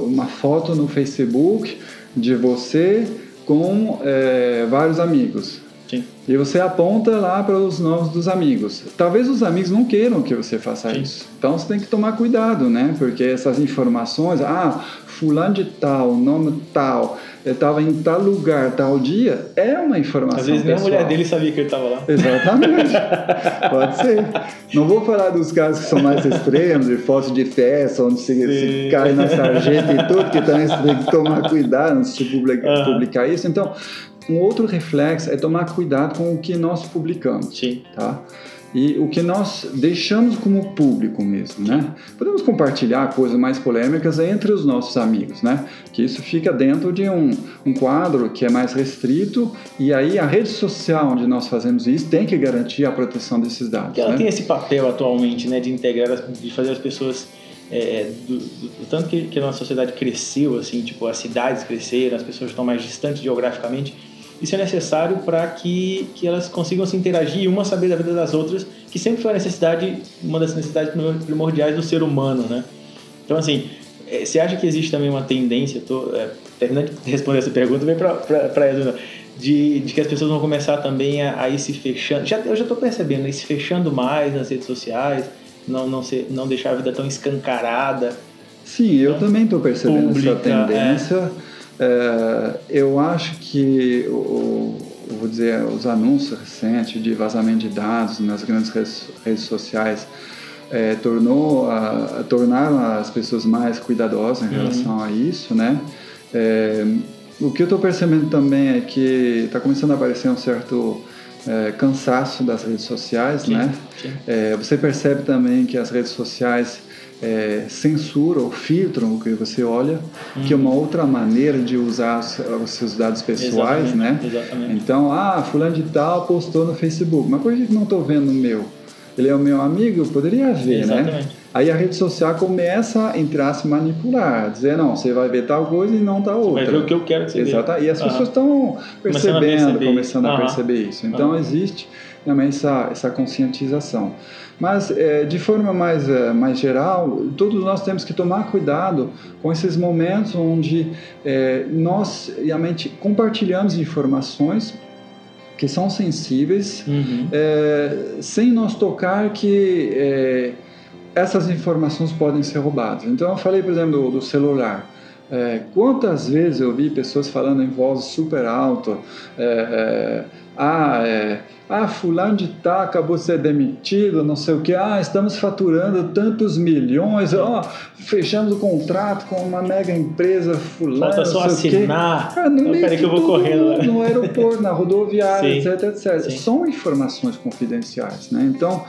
uma foto no Facebook de você com é, vários amigos. Sim. E você aponta lá para os nomes dos amigos. Talvez os amigos não queiram que você faça Sim. isso. Então você tem que tomar cuidado, né? Porque essas informações, ah, fulano de tal, nome tal, estava em tal lugar, tal dia, é uma informação Às vezes pessoal. nem a mulher dele sabia que ele estava lá. Exatamente. [laughs] Pode ser. Não vou falar dos casos que são mais extremos, de fotos de festa, onde se, se cai na sarjeta e tudo, que também você tem que tomar cuidado antes de publicar, uhum. publicar isso. Então, um outro reflexo é tomar cuidado com o que nós publicamos. Sim. Tá? E o que nós deixamos como público mesmo, né? Podemos compartilhar coisas mais polêmicas entre os nossos amigos, né? Que isso fica dentro de um, um quadro que é mais restrito e aí a rede social onde nós fazemos isso tem que garantir a proteção desses dados. Ela né? tem esse papel atualmente, né? De integrar, de fazer as pessoas é, do, do, do, tanto que, que a nossa sociedade cresceu, assim, tipo, as cidades cresceram, as pessoas estão mais distantes geograficamente, isso é necessário para que, que elas consigam se interagir e uma saber da vida das outras, que sempre foi a necessidade, uma das necessidades primordiais do ser humano, né? Então, assim, é, você acha que existe também uma tendência, tô é, terminando de responder essa pergunta, vem para ela, de, de que as pessoas vão começar também a, a ir se fechando, já, eu já estou percebendo, ir se fechando mais nas redes sociais, não, não, ser, não deixar a vida tão escancarada. Sim, eu né? também estou percebendo pública, essa tendência. É é, eu acho que o, vou dizer os anúncios recentes de vazamento de dados nas grandes redes, redes sociais é, tornou a, tornaram as pessoas mais cuidadosas em uhum. relação a isso, né? É, o que eu estou percebendo também é que está começando a aparecer um certo é, cansaço das redes sociais, sim, né? Sim. É, você percebe também que as redes sociais é, censuram ou filtram o que você olha, uhum. que é uma outra maneira de usar os, seus dados pessoais, exatamente, né? Exatamente. Então, ah, fulano de tal postou no Facebook, mas por que não estou vendo o meu? Ele é o meu amigo, eu poderia ver, né? exatamente. né? Aí a rede social começa a entrar a se manipular, dizer, não, você vai ver tal coisa e não tal outra. Vai ver o que eu quero que você Exato. E as pessoas estão percebendo, começando a perceber isso. Então existe também essa, essa conscientização. Mas, é, de forma mais, é, mais geral, todos nós temos que tomar cuidado com esses momentos onde é, nós realmente compartilhamos informações que são sensíveis, uhum. sem nós tocar que essas informações podem ser roubadas. Então, eu falei, por exemplo, do, do celular. É, quantas vezes eu vi pessoas falando em voz super alta, é, é, ah, é, ah, fulano de tal acabou de ser demitido, não sei o que, ah, estamos faturando tantos milhões, ó, oh, fechamos o contrato com uma mega empresa fulano, Falta só assinar, ah, não, peraí que eu vou correndo. No aeroporto, na rodoviária, [laughs] etc, etc. Sim. São informações confidenciais, né? Então,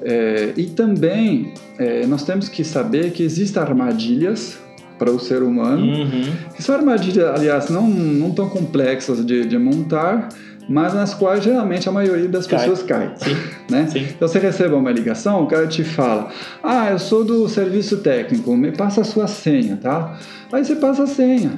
é, e também é, nós temos que saber que existem armadilhas para o ser humano, uhum. que são armadilhas, aliás, não, não tão complexas de, de montar, mas nas quais geralmente a maioria das cai. pessoas cai. Sim. Né? Sim. Então você recebe uma ligação, o cara te fala: Ah, eu sou do serviço técnico, me passa a sua senha, tá? Aí você passa a senha.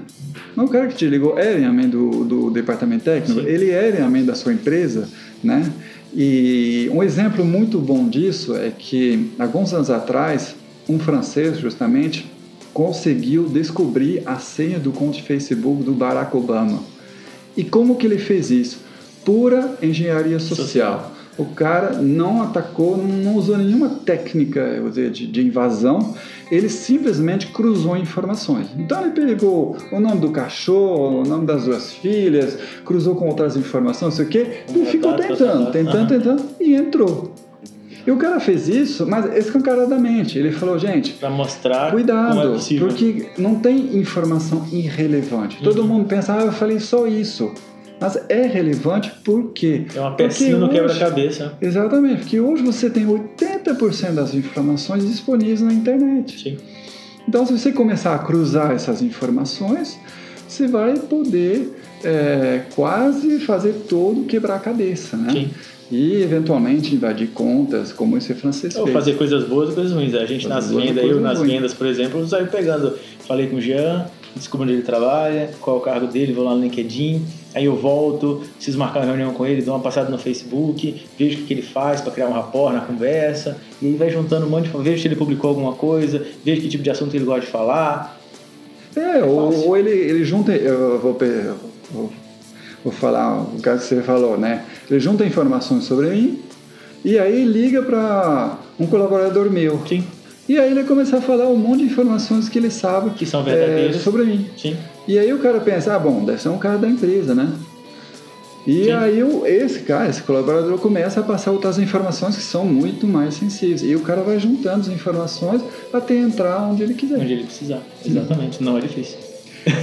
Mas o cara que te ligou é realmente do, do departamento técnico, Sim. ele é realmente da sua empresa, né? E um exemplo muito bom disso é que, alguns anos atrás, um francês, justamente, conseguiu descobrir a senha do conta de Facebook do Barack Obama. E como que ele fez isso? pura engenharia social. O cara não atacou, não usou nenhuma técnica dizer, de, de, invasão, ele simplesmente cruzou informações. Então ele pegou o nome do cachorro, o nome das duas filhas, cruzou com outras informações, não sei o quê, e ficou tentando, tentando, tentando, e entrou. E o cara fez isso, mas escancaradamente. Ele falou, gente, para mostrar cuidado, é porque não tem informação irrelevante. Todo uhum. mundo pensa, ah, eu falei só isso. Mas é relevante porque. É uma pecinha no quebra-cabeça. Exatamente, porque hoje você tem 80% das informações disponíveis na internet. Sim. Então, se você começar a cruzar essas informações, você vai poder é, quase fazer todo quebrar a cabeça, né? Sim. E eventualmente invadir contas, como esse francês Ou fez. fazer coisas boas e coisas ruins. A gente nas vendas, eu nas ruins. vendas, por exemplo, saiu pegando. Falei com o Jean, descubro onde ele trabalha, qual é o cargo dele, vou lá no LinkedIn, aí eu volto, preciso marcar uma reunião com ele, dou uma passada no Facebook, vejo o que ele faz para criar um rapport na conversa, e aí vai juntando um monte de vejo se ele publicou alguma coisa, vejo que tipo de assunto ele gosta de falar. É, ou, ou ele, ele junta. Eu vou, eu vou, vou falar o que você falou, né? Ele junta informações sobre mim e aí liga para um colaborador meu. Sim, E aí ele começa a falar um monte de informações que ele sabe que são é, verdadeiras. sobre mim. Sim, E aí o cara pensa, ah, bom, deve ser um cara da empresa, né? E Sim. aí esse cara, esse colaborador, começa a passar outras informações que são muito mais sensíveis. E o cara vai juntando as informações até entrar onde ele quiser. onde ele precisar. Exatamente, não é difícil.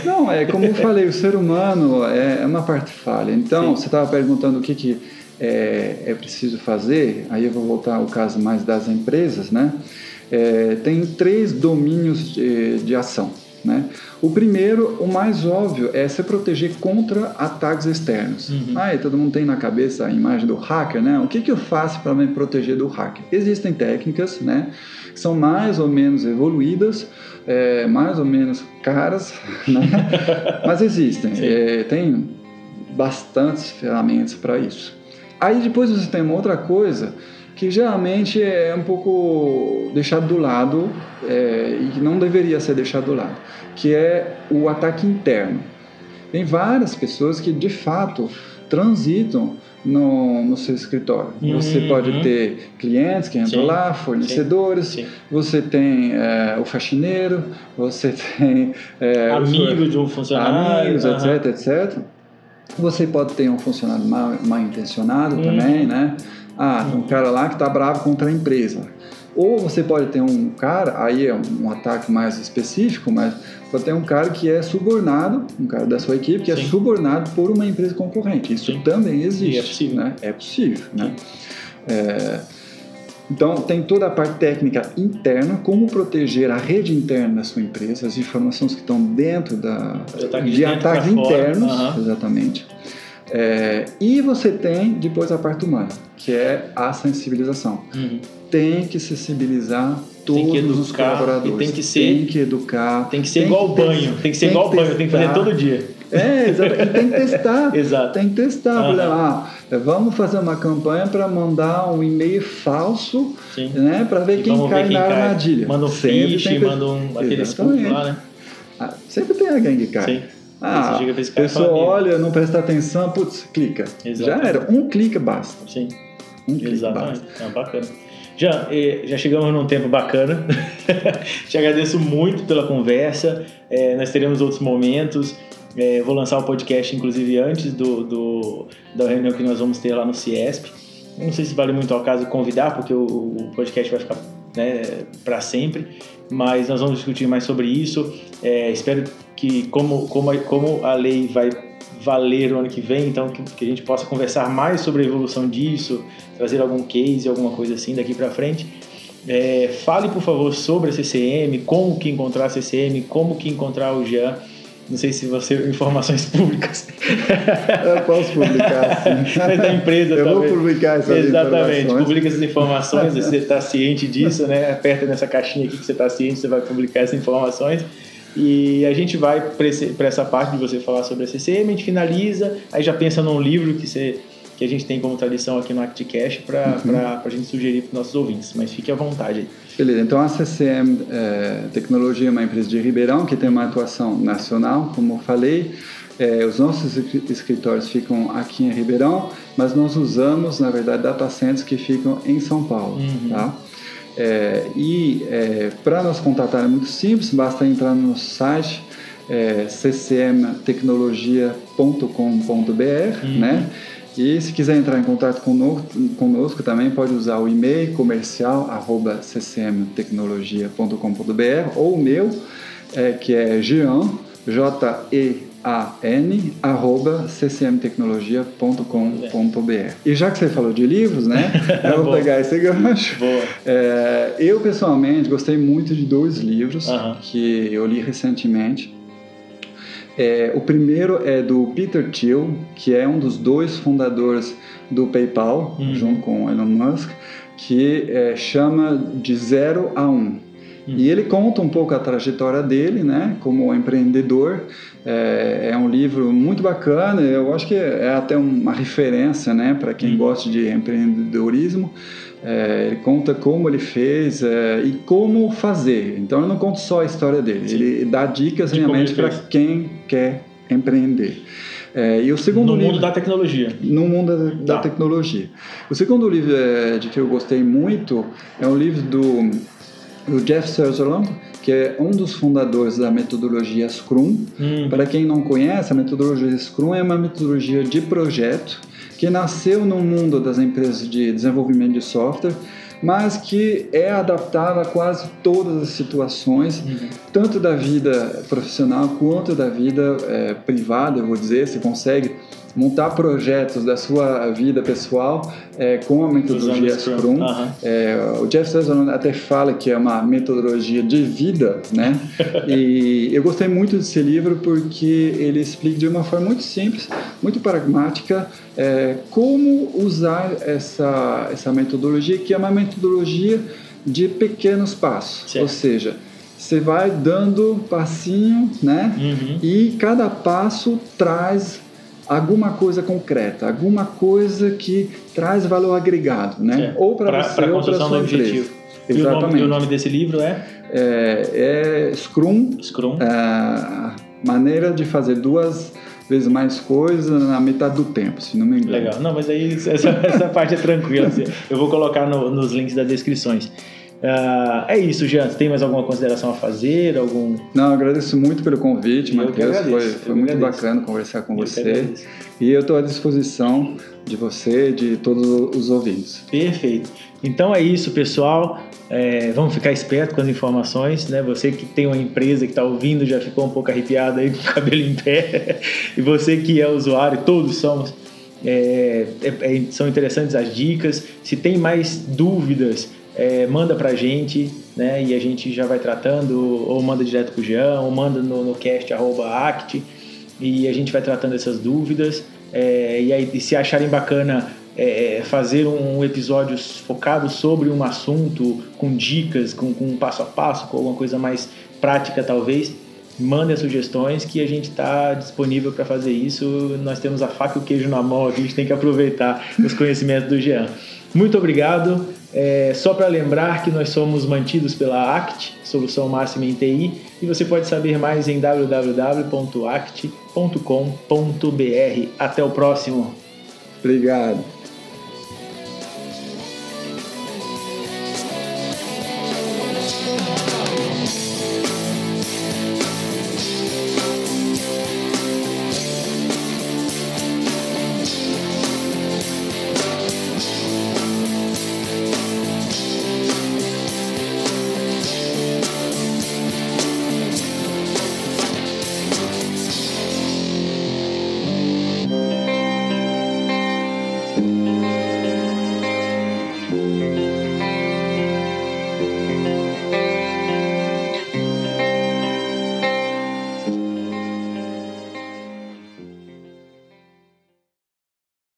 Não, é como eu falei, o ser humano é é uma parte falha. Então, Sim. você estava perguntando o que, que é, é preciso fazer, aí eu vou voltar ao caso mais das empresas, né? É, tem três domínios de, de ação. Né? O primeiro, o mais óbvio, é se proteger contra ataques externos. Uhum. Ah, e todo mundo tem na cabeça a imagem do hacker, né? O que, que eu faço para me proteger do hacker? Existem técnicas, né? Que são mais ou menos evoluídas, é, mais ou menos caras, [laughs] né? mas existem. É, tem bastantes ferramentas para isso. Aí depois você tem uma outra coisa que geralmente é um pouco deixado do lado é, e que não deveria ser deixado do lado, que é o ataque interno. Tem várias pessoas que de fato transitam no, no seu escritório. Você Uhum. pode ter clientes que entram Sim. lá, fornecedores, Sim. você tem é, o faxineiro, você [laughs] tem é, Amigo de um funcionário. amigos, aham. etc, etc. Você pode ter um funcionário mal, mal intencionado Uhum. também, né? Ah, tem um cara lá que está bravo contra a empresa. Ou você pode ter um cara, aí é um, um ataque mais específico, mas pode ter um cara que é subornado, um cara da sua equipe que é Sim. subornado por uma empresa concorrente. Isso Sim. também existe. E é possível. Né? É possível. Né? É, então, tem toda a parte técnica interna, como proteger a rede interna da sua empresa, as informações que estão dentro da, De ataque de ataques pra fora. internos, Aham. É, e você tem depois a parte humana, que é a sensibilização. Uhum. Tem que sensibilizar todos Tem que os educar, colaboradores. tem que ser- Tem que educar. Tem que ser igual ao banho. Tem que ser tem igual ao banho. Tem que fazer todo dia. É, exato. E tem que testar. [laughs] Exato. Tem que testar. Exemplo, ah, vamos fazer uma campanha para mandar um e-mail falso, Sim. né, para ver E quem cai ver na cai. armadilha. Manda um fish, tem manda um, aquele lá, né? Ah, sempre tem alguém que cai. Sim. Ah, a pessoa olha, não presta atenção, putz, clica. Exato. Já era. Um clique basta. Sim, Um clique exatamente. basta. É bacana. Já, eh, já chegamos num tempo bacana. [laughs] Te agradeço muito pela conversa. Eh, nós teremos outros momentos. Eh, vou lançar o podcast, inclusive, antes do, do- da reunião que nós vamos ter lá no Ciesp. Não sei se vale muito ao caso convidar, porque o, o podcast vai ficar né, para sempre. Mas nós vamos discutir mais sobre isso. Eh, espero que, como, como, a, como a lei vai valer o ano que vem, então que, que a gente possa conversar mais sobre a evolução disso, trazer algum case, alguma coisa assim daqui para frente. É, fale, por favor, sobre a CCM, como que encontrar a CCM, como que encontrar o Jean. Não sei se você informações [laughs] públicas. Eu posso publicar sim. [laughs] Mas da empresa Eu talvez. vou publicar essas Exatamente, publica essas informações, você está ciente disso, né? Aperta nessa caixinha aqui que você está ciente, você vai publicar essas informações. E a gente vai para essa parte de você falar sobre a CCM, a gente finaliza, aí já pensa num livro que, você, que a gente tem como tradição aqui no ActCast para Uhum. a gente sugerir para os nossos ouvintes. Mas fique à vontade aí. Beleza, então a CCM é, Tecnologia é uma empresa de Ribeirão que tem uma atuação nacional, como eu falei. É, os nossos escri- escritórios ficam aqui em Ribeirão, mas nós usamos, na verdade, data centers que ficam em São Paulo. Uhum. Tá? É, e para nos contatar é muito simples, basta entrar no site é, ccmtecnologia.com.br, Uhum. né? E se quiser entrar em contato conosco, conosco também pode usar o e-mail comercial arroba ccmtecnologia.com.br ou o meu, é, que é Jean, J-E-A-N, arroba ccmtecnologia.com.br. E já que você falou de livros, né? [laughs] Eu vou pegar esse gancho. Boa. É, eu, pessoalmente, gostei muito de dois livros Aham. que eu li recentemente. É, o primeiro é do Peter Thiel, que é um dos dois fundadores do PayPal, uhum. junto com Elon Musk, que é, chama de zero a um. Uhum. E ele conta um pouco a trajetória dele, né, como empreendedor. É, é, um livro muito bacana. Eu acho que é até uma referência, né, para quem uhum. gosta de empreendedorismo. É, ele conta como ele fez é, e como fazer. Então ele não conta só a história dele, Sim. ele dá dicas realmente para quem quer empreender. É, e o segundo no livro, mundo da tecnologia. No mundo da, da tecnologia. O segundo livro é, de que eu gostei muito é um livro do, do Jeff Sutherland, que é um dos fundadores da metodologia Scrum. Hum. Para quem não conhece, a metodologia Scrum é uma metodologia de projeto que nasceu no mundo das empresas de desenvolvimento de software, mas que é adaptada a quase todas as situações, uhum. tanto da vida profissional quanto da vida é, privada, eu vou dizer. Você consegue montar projetos da sua vida pessoal é, com a metodologia Scrum. Uhum. É, o Jeff Sutherland até fala que é uma metodologia de vida, né? [laughs] e eu gostei muito desse livro porque ele explica de uma forma muito simples, muito pragmática, é, como usar essa, essa metodologia, que é uma metodologia de pequenos passos, certo. ou seja, você vai dando passinho, né? Uhum. E cada passo traz alguma coisa concreta, alguma coisa que traz valor agregado, né? Ou para você ou para sua empresa. Exatamente. E o, nome, e o nome desse livro é? É, é Scrum. Scrum. É, maneira de fazer duas vezes mais coisas na metade do tempo, se não me engano. Legal. Não, mas aí essa, [laughs] essa parte é tranquila. Assim. Eu vou colocar no, nos links das descrições. Uh, é isso, Jean. Tem mais alguma consideração a fazer? Algum... Não, agradeço muito pelo convite, Matheus. Foi, foi muito agradeço. bacana conversar com eu você. E eu estou à disposição de você, de todos os ouvintes. Perfeito. Então é isso, pessoal. É, vamos ficar esperto com as informações, né? Você que tem uma empresa que está ouvindo já ficou um pouco arrepiado aí [laughs] com o cabelo em pé. e você que é usuário, todos somos. É, é, é são interessantes as dicas. Se tem mais dúvidas, é, manda pra gente, né? E a gente já vai tratando, ou manda direto pro Jean, ou manda no, no cast act, e a gente vai tratando essas dúvidas. É, e aí, se acharem bacana é, é, fazer um episódio focado sobre um assunto, com dicas, com, com um passo a passo, com alguma coisa mais prática talvez, mandem sugestões que a gente está disponível para fazer isso. Nós temos a faca e o queijo na mão a gente tem que aproveitar os conhecimentos do Jean. Muito obrigado. É, só para lembrar que nós somos mantidos pela ACT, Solução Máxima em TI, e você pode saber mais em www.act.com.br. Até o próximo. Obrigado.